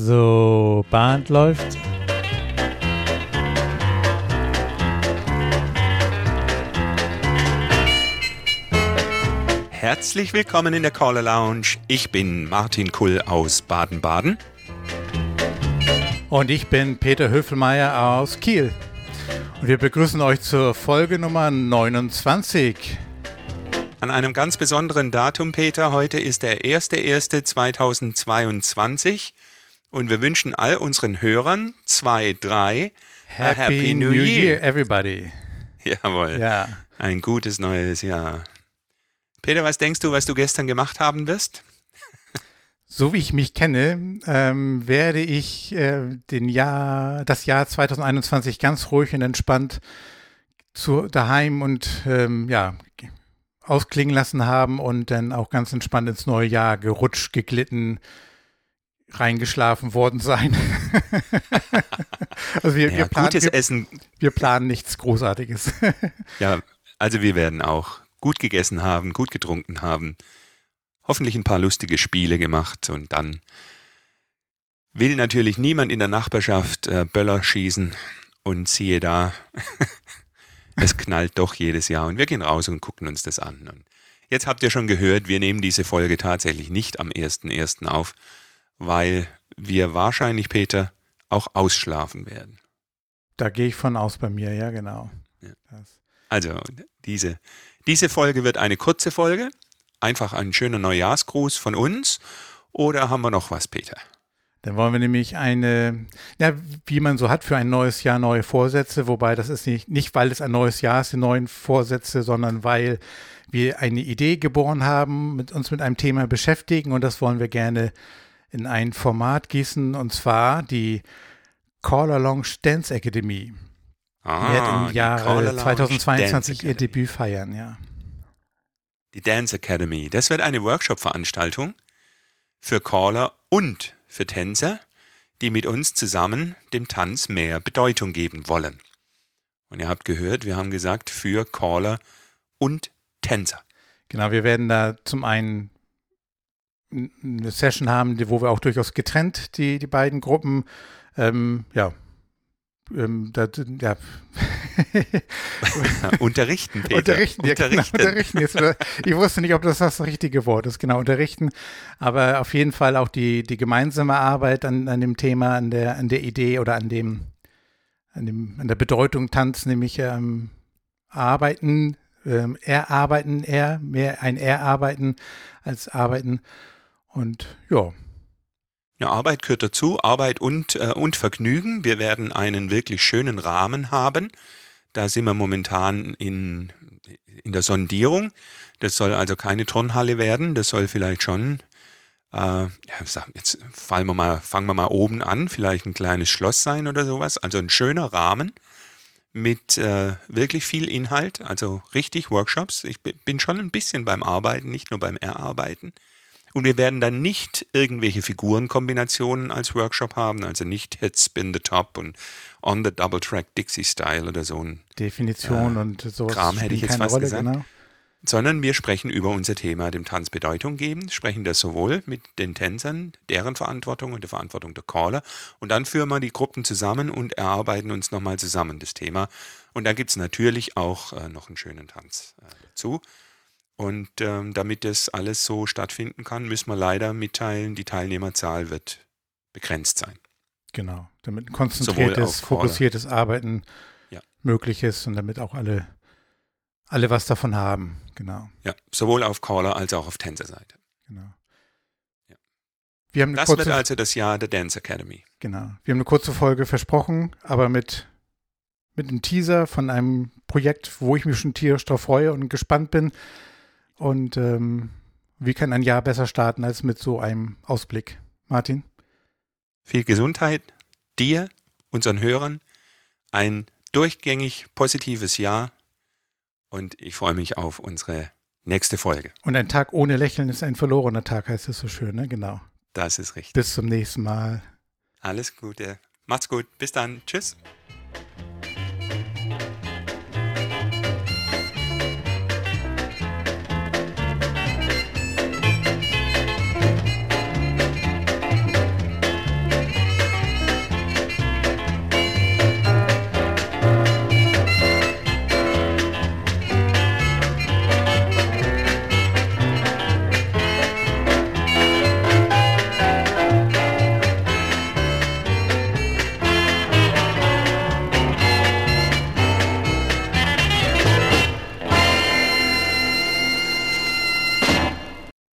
So, Band läuft. Herzlich willkommen in der Caller Lounge. Ich bin Martin Kull aus Baden-Baden. Und ich bin Peter Höfelmeier aus Kiel. Und wir begrüßen euch zur Folge Nummer 29. An einem ganz besonderen Datum, Peter. Heute ist der 1.1.2022 und wir wünschen all unseren Hörern zwei, drei Happy, Happy New, New Year. Year, everybody. Jawohl. Ja. Ein gutes neues Jahr. Peter, was denkst du, was du gestern gemacht haben wirst? So wie ich mich kenne, ähm, werde ich äh, den Jahr, das Jahr 2021 ganz ruhig und entspannt zu daheim und ähm, ja ausklingen lassen haben und dann auch ganz entspannt ins neue Jahr gerutscht, geglitten, reingeschlafen worden sein. also wir, ja, wir, planen, gutes wir, Essen. wir planen nichts Großartiges. ja, also wir werden auch gut gegessen haben, gut getrunken haben, hoffentlich ein paar lustige Spiele gemacht und dann will natürlich niemand in der Nachbarschaft äh, Böller schießen und siehe da, es knallt doch jedes Jahr und wir gehen raus und gucken uns das an. Und jetzt habt ihr schon gehört, wir nehmen diese Folge tatsächlich nicht am 1.1. auf, weil wir wahrscheinlich, Peter, auch ausschlafen werden. Da gehe ich von aus bei mir, ja, genau. Ja. Also, diese, diese Folge wird eine kurze Folge. Einfach ein schöner Neujahrsgruß von uns. Oder haben wir noch was, Peter? Dann wollen wir nämlich eine, ja, wie man so hat für ein neues Jahr neue Vorsätze, wobei das ist nicht, nicht weil es ein neues Jahr ist, die neuen Vorsätze, sondern weil wir eine Idee geboren haben, mit uns mit einem Thema beschäftigen und das wollen wir gerne in ein Format gießen und zwar die Call Along Dance Academy. Ah, wird im Jahr 2022 ihr Debüt feiern, ja. Die Dance Academy. Das wird eine Workshop-Veranstaltung für Caller und für Tänzer, die mit uns zusammen dem Tanz mehr Bedeutung geben wollen. Und ihr habt gehört, wir haben gesagt, für Caller und Tänzer. Genau, wir werden da zum einen eine Session haben, wo wir auch durchaus getrennt die, die beiden Gruppen ähm, ja, ähm, das, ja. unterrichten, Peter. Unterrichten, ja, genau, unterrichten. Genau, unterrichten. Jetzt, ich wusste nicht, ob das das richtige Wort ist, genau, unterrichten. Aber auf jeden Fall auch die, die gemeinsame Arbeit an, an dem Thema, an der, an der Idee oder an dem, an dem, an der Bedeutung Tanz, nämlich ähm, arbeiten, ähm, erarbeiten, er, mehr ein Erarbeiten als arbeiten. Und ja, ja, Arbeit gehört dazu, Arbeit und, äh, und Vergnügen. Wir werden einen wirklich schönen Rahmen haben. Da sind wir momentan in, in der Sondierung. Das soll also keine Turnhalle werden. Das soll vielleicht schon, äh, ja, jetzt fallen wir mal, fangen wir mal oben an, vielleicht ein kleines Schloss sein oder sowas. Also ein schöner Rahmen mit äh, wirklich viel Inhalt, also richtig Workshops. Ich bin schon ein bisschen beim Arbeiten, nicht nur beim Erarbeiten. Und wir werden dann nicht irgendwelche Figurenkombinationen als Workshop haben, also nicht Hit Spin the Top und On the Double Track Dixie Style oder so ein Definition äh, und sowas. Kram hätte ich jetzt fast Rolle, gesagt. Genau. Sondern wir sprechen über unser Thema, dem Tanz Bedeutung geben, sprechen das sowohl mit den Tänzern, deren Verantwortung und der Verantwortung der Caller. Und dann führen wir die Gruppen zusammen und erarbeiten uns nochmal zusammen das Thema. Und da gibt es natürlich auch äh, noch einen schönen Tanz äh, dazu. Und ähm, damit das alles so stattfinden kann, müssen wir leider mitteilen, die Teilnehmerzahl wird begrenzt sein. Genau, damit ein konzentriertes, fokussiertes Arbeiten ja. möglich ist und damit auch alle, alle was davon haben. Genau. Ja, sowohl auf Caller als auch auf Tänzerseite. Genau. Ja. Wir haben das kurze, wird also das Jahr der Dance Academy. Genau. Wir haben eine kurze Folge versprochen, aber mit, mit einem Teaser von einem Projekt, wo ich mich schon tierisch drauf freue und gespannt bin. Und ähm, wie kann ein Jahr besser starten als mit so einem Ausblick? Martin? Viel Gesundheit, dir, unseren Hörern, ein durchgängig positives Jahr und ich freue mich auf unsere nächste Folge. Und ein Tag ohne Lächeln ist ein verlorener Tag, heißt es so schön, ne? Genau. Das ist richtig. Bis zum nächsten Mal. Alles Gute. Macht's gut. Bis dann. Tschüss.